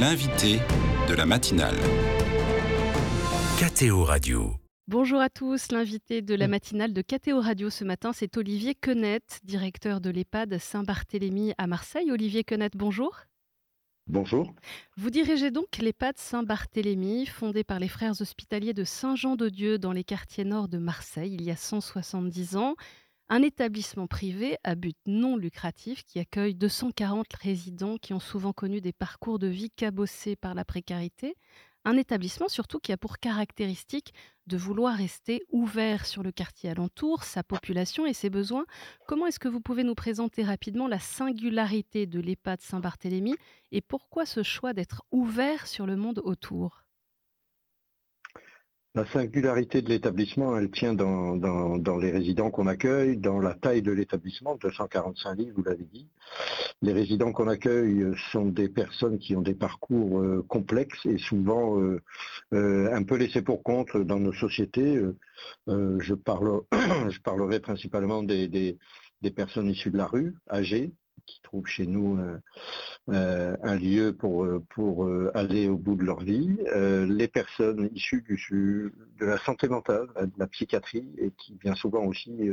L'invité de la matinale. KTO Radio. Bonjour à tous, l'invité de la matinale de KTO Radio ce matin, c'est Olivier Quenette, directeur de l'EHPAD Saint-Barthélemy à Marseille. Olivier Quenette, bonjour. Bonjour. Vous dirigez donc l'EHPAD Saint-Barthélemy, fondé par les frères hospitaliers de Saint-Jean-de-Dieu dans les quartiers nord de Marseille il y a 170 ans. Un établissement privé à but non lucratif qui accueille 240 résidents qui ont souvent connu des parcours de vie cabossés par la précarité. Un établissement surtout qui a pour caractéristique de vouloir rester ouvert sur le quartier alentour, sa population et ses besoins. Comment est-ce que vous pouvez nous présenter rapidement la singularité de l'EHPAD Saint-Barthélemy et pourquoi ce choix d'être ouvert sur le monde autour? La singularité de l'établissement, elle tient dans, les résidents qu'on accueille, dans la taille de l'établissement, 245 lits, vous l'avez dit. Les résidents qu'on accueille sont des personnes qui ont des parcours euh, complexes et souvent euh, euh, un peu laissés pour compte dans nos sociétés. je parlerai principalement des personnes issues de la rue, âgées, qui trouvent chez nous euh, euh, un lieu pour, euh, pour aller au bout de leur vie, les personnes issues de la santé mentale, de la psychiatrie, et qui bien souvent aussi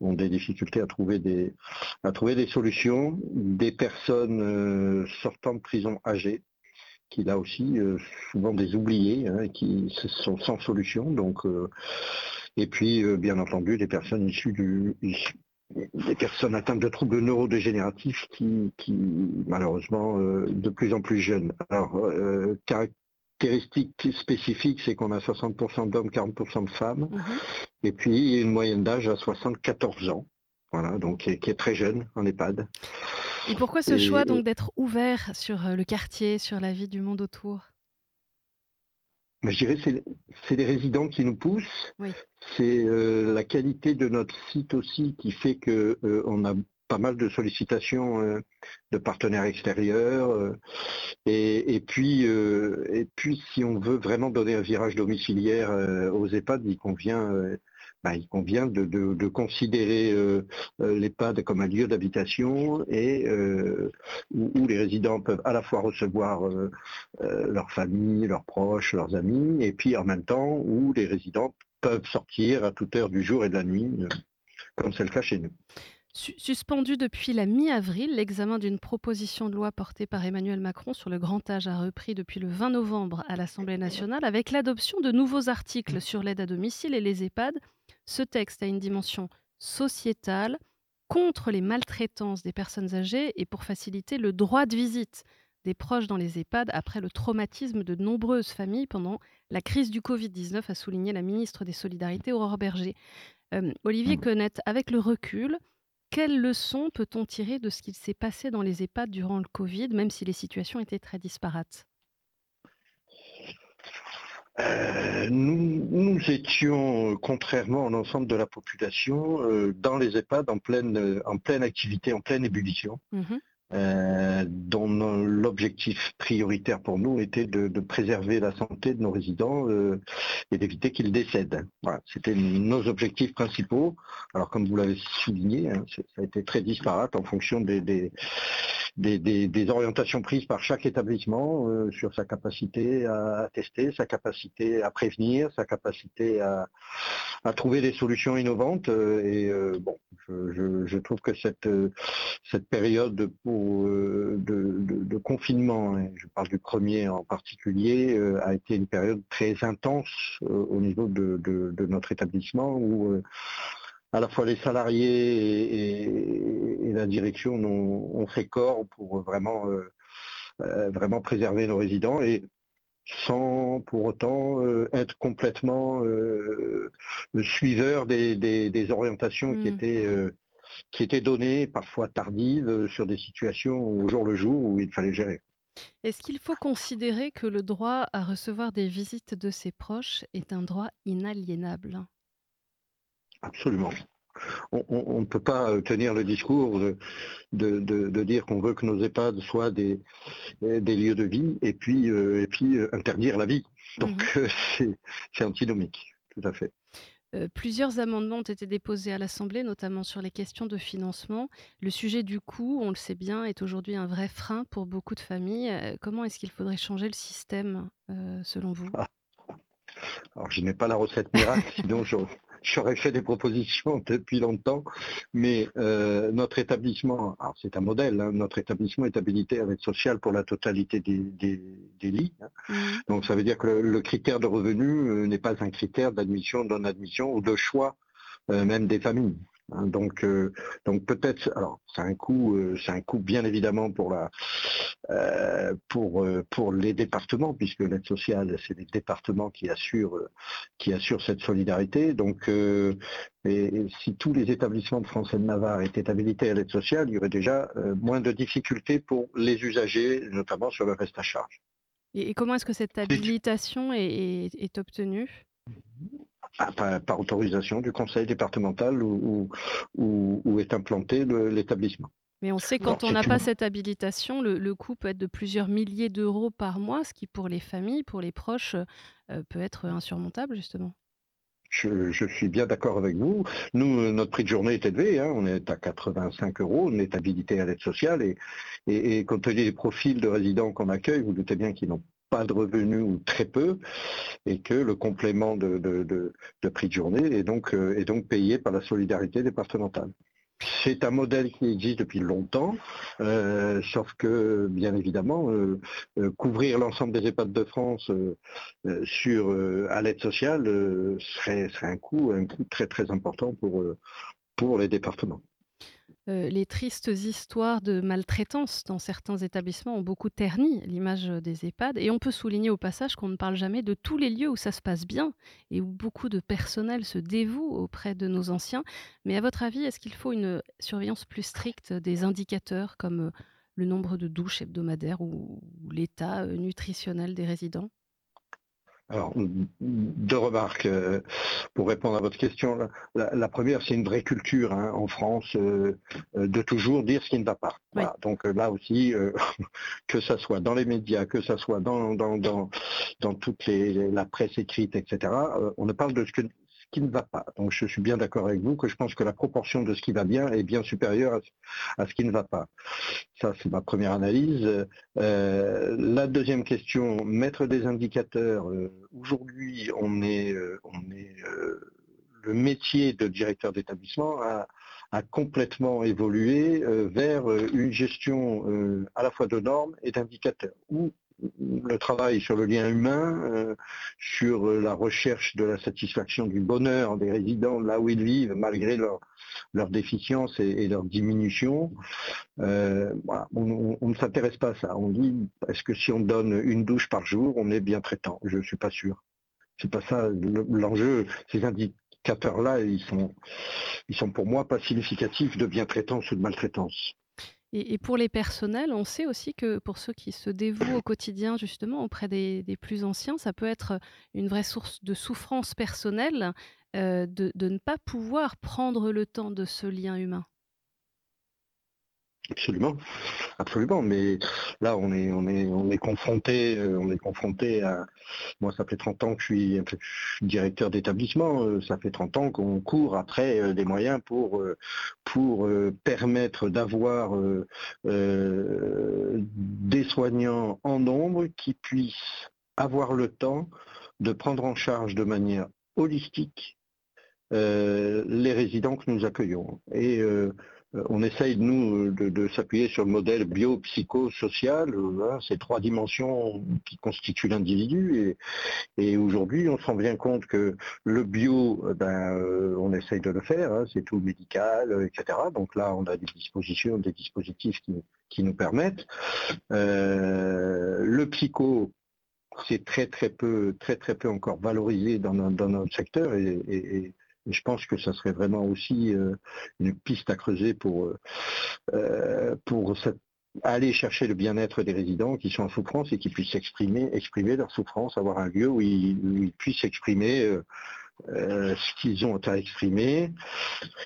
ont des difficultés à trouver des, à trouver des solutions, des personnes sortant de prison âgées, qui là aussi souvent des oubliés, hein, qui sont sans solution. Donc, et puis bien entendu des personnes issues du, des personnes atteintes de troubles neurodégénératifs qui, qui malheureusement, euh, de plus en plus jeunes. Alors, euh, caractéristique spécifique, c'est qu'on a 60% d'hommes, 40% de femmes, mhm. et puis une moyenne d'âge à 74 ans, voilà, donc qui est, très jeune en EHPAD. Et pourquoi ce choix donc d'être ouvert sur euh, le quartier, sur la vie du monde autour? Je dirais c'est c'est les résidents qui nous poussent. C'est euh, la qualité de notre site aussi qui fait que euh, on a pas mal de sollicitations euh, de partenaires extérieurs. Et, puis, et puis, si on veut vraiment donner un virage domiciliaire aux EHPAD, il convient bah, il convient de, considérer euh, euh, l'EHPAD comme un lieu d'habitation et euh, où, les résidents peuvent à la fois recevoir leur famille, leurs proches, leurs amis, et puis en même temps où les résidents peuvent sortir à toute heure du jour et de la nuit, comme c'est le cas chez nous. Suspendu depuis la mi-avril, l'examen d'une proposition de loi portée par Emmanuel Macron sur le grand âge a repris depuis le 20 novembre à l'Assemblée nationale avec l'adoption de nouveaux articles sur l'aide à domicile et les EHPAD ce texte a une dimension sociétale contre les maltraitances des personnes âgées et pour faciliter le droit de visite des proches dans les EHPAD après le traumatisme de nombreuses familles pendant la crise du Covid-19, a souligné la ministre des Solidarités, Aurore Berger. Euh, Olivier Connette, avec le recul, quelles leçons peut-on tirer de ce qu'il s'est passé dans les EHPAD durant le Covid, même si les situations étaient très disparates? Euh, nous, étions, contrairement à l'ensemble de la population, euh, dans les EHPAD en pleine, en pleine activité, en pleine ébullition. Mhm. Euh, dont l'objectif prioritaire pour nous était de, préserver la santé de nos résidents euh, et d'éviter qu'ils décèdent. C'était nos objectifs principaux. Alors comme vous l'avez souligné, hein, ça a été très disparate en fonction des, orientations prises par chaque établissement euh, sur sa capacité à tester, sa capacité à prévenir, sa capacité à, à trouver des solutions innovantes. et bon, je, trouve que cette, cette période pour, euh, de, confinement, hein, je parle du premier en particulier, euh, a été une période très intense euh, au niveau de, notre établissement où à la fois les salariés et, la direction ont, fait corps pour vraiment, vraiment préserver nos résidents et sans pour autant être complètement suiveur des, orientations qui mmh. étaient qui étaient données, parfois tardives, euh, sur des situations au jour le jour où il fallait gérer. Est-ce qu'il faut considérer que le droit à recevoir des visites de ses proches est un droit inaliénable? Absolument. On ne peut pas euh, tenir le discours de, dire qu'on veut que nos EHPAD soient des, des lieux de vie et puis, euh, et puis interdire la vie. Donc mmh c'est antinomique, tout à fait. Plusieurs amendements ont été déposés à l'Assemblée, notamment sur les questions de financement. Le sujet du coût, on le sait bien, est aujourd'hui un vrai frein pour beaucoup de familles. comment est-ce qu'il faudrait changer le système, selon vous? Ah. Alors je n'ai pas la recette miracle, sinon je j'aurais fait des propositions depuis longtemps, mais euh, notre établissement, alors c'est un modèle, hein, notre établissement est habilité à l'aide sociale pour la totalité des, lits. Hein. Mmh. Donc ça veut dire que le, critère de revenu euh, n'est pas un critère d'admission, non-admission ou de choix euh, même des familles. Hein, donc, euh, donc peut-être, alors c'est un coût, euh, c'est un coût bien évidemment pour la, euh, pour pour les départements puisque l'aide sociale c'est les départements qui assurent qui assurent cette solidarité. Donc, et, si tous les établissements de France et de Navarre étaient habilités à l'aide sociale, il y aurait déjà moins de difficultés pour les usagers, notamment sur le reste à charge. Et, comment est-ce que cette habilitation est obtenue? Ah, par, autorisation du conseil départemental où, où, est implanté l'établissement. Mais on sait quand on n'a pas cette habilitation, le, coût peut être de plusieurs milliers d'euros par mois, ce qui pour les familles, pour les proches, euh, peut être insurmontable justement. Je, suis bien d'accord avec vous. Nous, notre prix de journée est élevé, hein. on est à 85 euros, on est habilité à l'aide sociale et, et, et compte tenu des profils de résidents qu'on accueille, vous doutez bien qu'ils n'ont pas de revenus ou très peu, et que le complément de, prix de journée est donc, euh, est donc payé par la solidarité départementale. C'est un modèle qui existe depuis longtemps, euh, sauf que, bien évidemment, euh, couvrir l'ensemble des EHPAD de France sur, à l'aide sociale serait, un coût, très important pour les départements. Euh, les tristes histoires de maltraitance dans certains établissements ont beaucoup terni l'image des EHPAD. Et on peut souligner au passage qu'on ne parle jamais de tous les lieux où ça se passe bien et où beaucoup de personnel se dévoue auprès de nos anciens. Mais à votre avis, est-ce qu'il faut une surveillance plus stricte des indicateurs comme euh, le nombre de douches hebdomadaires ou l'état euh, nutritionnel des résidents? Alors, deux remarques euh, pour répondre à votre question. La, première, c'est une vraie culture hein, en France euh, euh, de toujours dire ce qui ne va pas. Donc là aussi, que ça soit dans les médias, que ça soit dans, dans, dans, dans toute les, la presse écrite, etc., on ne parle de ce que, qui ne va pas. Donc je suis bien d'accord avec vous que je pense que la proportion de ce qui va bien est bien supérieure à, ce qui ne va pas. Ça, c'est ma première analyse. Euh, la deuxième question, mettre des indicateurs. Euh, aujourd'hui, on est, euh, le métier de directeur d'établissement a, complètement évolué vers une gestion à la fois de normes et d'indicateurs, le travail sur le lien humain, euh, sur euh, la recherche de la satisfaction du bonheur des résidents là où ils vivent, malgré leur, leur déficience et, leur diminution. Euh, on, ne s'intéresse pas à ça. On dit, est-ce que si on donne une douche par jour, on est bien traitant? Je ne suis pas sûr. C'est pas ça l'enjeu. Ces indicateurs-là, ils sont, ils sont pour moi pas significatifs de bien traitance ou de maltraitance. Et, pour les personnels, on sait aussi que pour ceux qui se dévouent au quotidien justement auprès des, plus anciens, ça peut être une vraie source de souffrance personnelle euh, de, ne pas pouvoir prendre le temps de ce lien humain. Absolument, absolument. Mais là, on est, on est, on est confronté, euh, on est confronté à. Moi, ça fait 30 ans que je suis directeur d'établissement. Euh, ça fait 30 ans qu'on court après euh, des moyens pour, pour permettre d'avoir des soignants en nombre qui puissent avoir le temps de prendre en charge de manière holistique les résidents que nous accueillons. Et on essaye, nous, de, s'appuyer sur le modèle bio-psycho-social, euh, hein, ces trois dimensions qui constituent l'individu. Et, aujourd'hui, on se rend bien compte que le bio, euh, ben, on essaye de le faire, hein, c'est tout médical, etc. Donc là, on a des dispositions, des dispositifs qui, nous permettent. le psycho, c'est très très peu, très très peu encore valorisé dans, notre secteur je pense que ça serait vraiment aussi euh, une piste à creuser pour, euh, euh, pour aller chercher le bien-être des résidents qui sont en souffrance et qui puissent exprimer, exprimer leur souffrance, avoir un lieu où ils, puissent exprimer ce qu'ils ont à exprimer.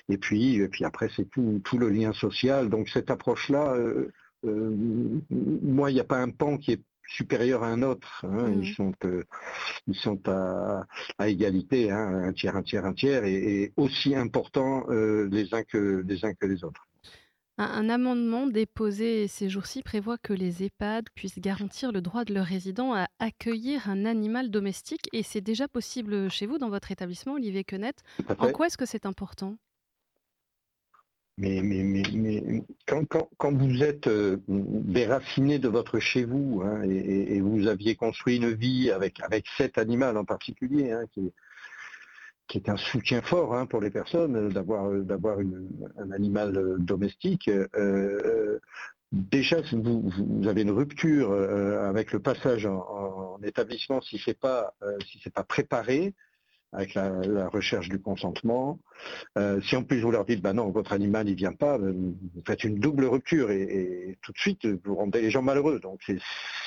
Et puis, et puis après, c'est tout, tout, le lien social. Donc cette approche-là, moi, il n'y a pas un pan qui est supérieur à un autre. Hein. Ils mmh. sont, ils sont à, égalité, hein, un tiers, un tiers, un tiers, et, aussi importants les uns que les uns que les autres. Un, amendement déposé ces jours-ci prévoit que les EHPAD puissent garantir le droit de leurs résidents à accueillir un animal domestique et c'est déjà possible chez vous dans votre établissement, Olivier Quenette. En quoi est-ce que c'est important? Mais, quand, vous êtes euh, déraciné de votre chez vous hein, et, vous aviez construit une vie avec, cet animal en particulier, hein, qui, est un soutien fort hein, pour les personnes euh, d'avoir euh, un animal domestique. déjà, si vous, avez une rupture avec le passage en, établissement, si si c'est pas préparé avec la, recherche du consentement, si en plus vous leur dites bah non votre animal il vient pas, vous faites une double rupture et, tout de suite vous rendez les gens malheureux. Donc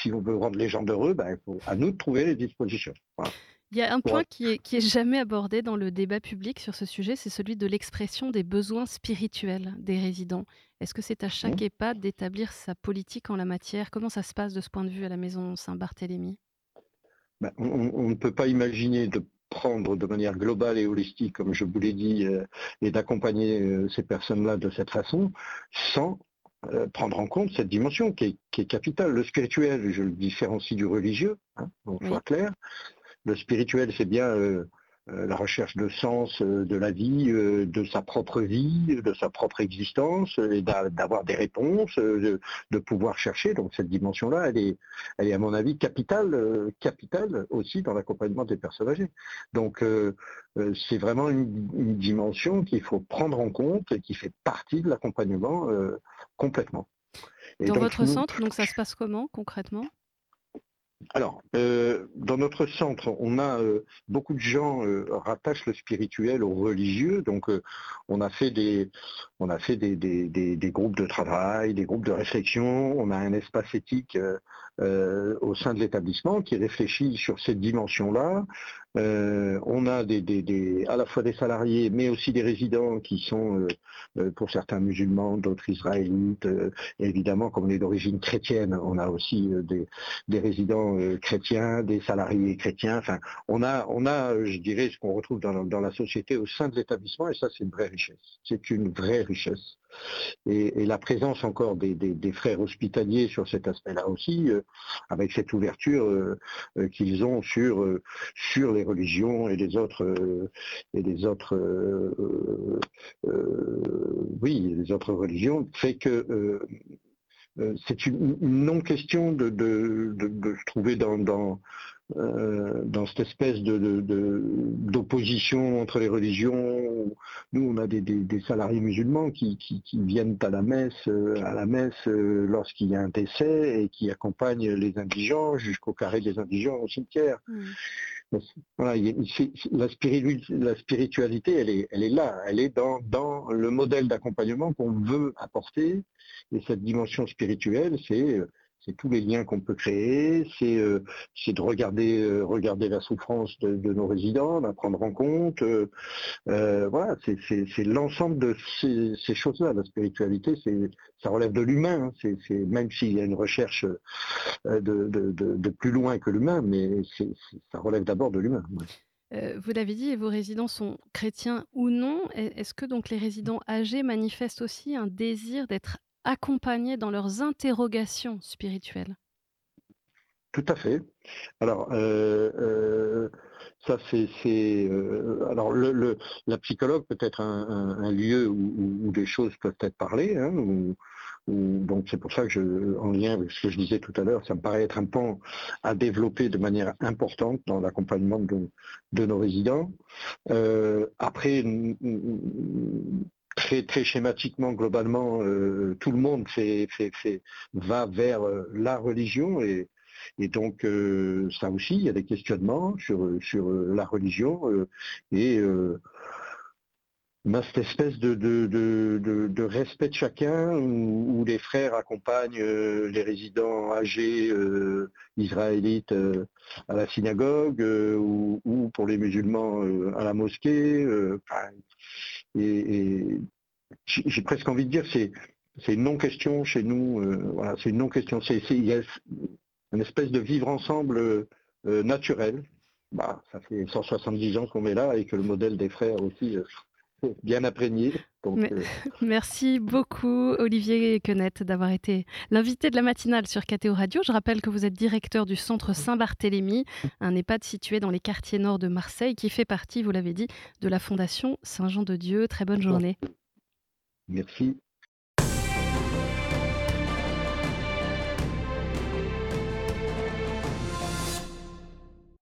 si on veut rendre les gens heureux, bah, il faut à nous de trouver les dispositions. Il y a un point qui est, qui est jamais abordé dans le débat public sur ce sujet, c'est celui de l'expression des besoins spirituels des résidents. Est-ce que c'est à chaque EHPAD d'établir sa politique en la matière? Comment ça se passe de ce point de vue à la maison Saint-Barthélemy? Ben, on, ne peut pas imaginer de prendre de manière globale et holistique, comme je vous l'ai dit, euh, et d'accompagner euh, ces personnes-là de cette façon, sans euh, prendre en compte cette dimension qui est, capitale. Le spirituel, je le différencie du religieux, hein, on soit clair, le spirituel, c'est bien euh, la recherche de sens euh, de la vie, de sa propre vie, de sa propre existence, et d'avoir des réponses, de, pouvoir chercher. Donc cette dimension-là, elle est, elle est à mon avis capitale, capitale aussi dans l'accompagnement des personnes âgées. Donc c'est vraiment une, dimension qu'il faut prendre en compte et qui fait partie de l'accompagnement complètement. dans votre centre, donc ça se passe comment concrètement? Alors, euh, dans notre centre, on a euh, beaucoup de gens euh, rattachent le spirituel au religieux, donc on a fait des on a fait des, des, groupes de travail, des groupes de réflexion, on a un espace éthique au sein de l'établissement qui réfléchit sur cette dimension-là. Euh, on a des, à la fois des salariés, mais aussi des résidents qui sont, euh, euh, pour certains musulmans, d'autres israélites. évidemment, comme on est d'origine chrétienne, on a aussi des, résidents chrétiens, des salariés chrétiens. Enfin, on a, on a, je dirais, ce qu'on retrouve dans, la société au sein de l'établissement, et ça, c'est une vraie richesse. C'est une vraie richesse. Et, la présence encore des, frères hospitaliers sur cet aspect-là aussi, avec cette ouverture qu'ils ont sur, sur les religions et les autres et les autres oui les autres religions, fait que c'est une, non question de, se trouver dans euh, dans cette espèce d'opposition entre les religions. Nous, on a des, salariés musulmans qui, viennent à la messe, euh, à la messe euh, lorsqu'il y a un décès et qui accompagnent les indigents jusqu'au carré des indigents au cimetière. Mm. la, spiritualité, elle est, elle est là, elle est dans, dans le modèle d'accompagnement qu'on veut apporter. Et cette dimension spirituelle, c'est c'est tous les liens qu'on peut créer, c'est euh, de regarder, euh, regarder la souffrance de, nos résidents, la prendre en compte. Euh, voilà, c'est l'ensemble de ces, choses-là. La spiritualité, ça relève de l'humain. Hein. même s'il y a une recherche de, plus loin que l'humain, mais ça relève d'abord de l'humain. vous l'avez dit, vos résidents sont chrétiens ou non. Est-ce que donc les résidents âgés manifestent aussi un désir d'être accompagnés dans leurs interrogations spirituelles Tout à fait. Alors, euh, euh, ça c'est, euh, alors le, la psychologue peut être un, lieu où, des choses peuvent être parlées, hein, donc c'est pour ça que je, en lien avec ce que je disais tout à l'heure, ça me paraît être un pan à développer de manière importante dans l'accompagnement de, de nos résidents. après, très, très schématiquement, globalement, euh, tout le monde va vers euh, la religion et, donc euh, ça aussi, il y a des questionnements sur, la religion et cette espèce de, respect de chacun où, les frères accompagnent les résidents âgés israélites à la synagogue ou, pour les musulmans à la mosquée. Et, j'ai presque envie de dire, c'est c'est une non-question chez nous. Euh, voilà, c'est une non-question. C'est une espèce de vivre ensemble naturel. Bah, ça fait 170 ans qu'on est là et que le modèle des frères aussi bien imprégné. Euh, merci beaucoup, Olivier Quenette, d'avoir été l'invité de la matinale sur KTO Radio. Je rappelle que vous êtes directeur du centre Saint-Barthélemy, un EHPAD situé dans les quartiers nord de Marseille, qui fait partie, vous l'avez dit, de la Fondation Saint-Jean de Dieu. Très bonne journée. Merci.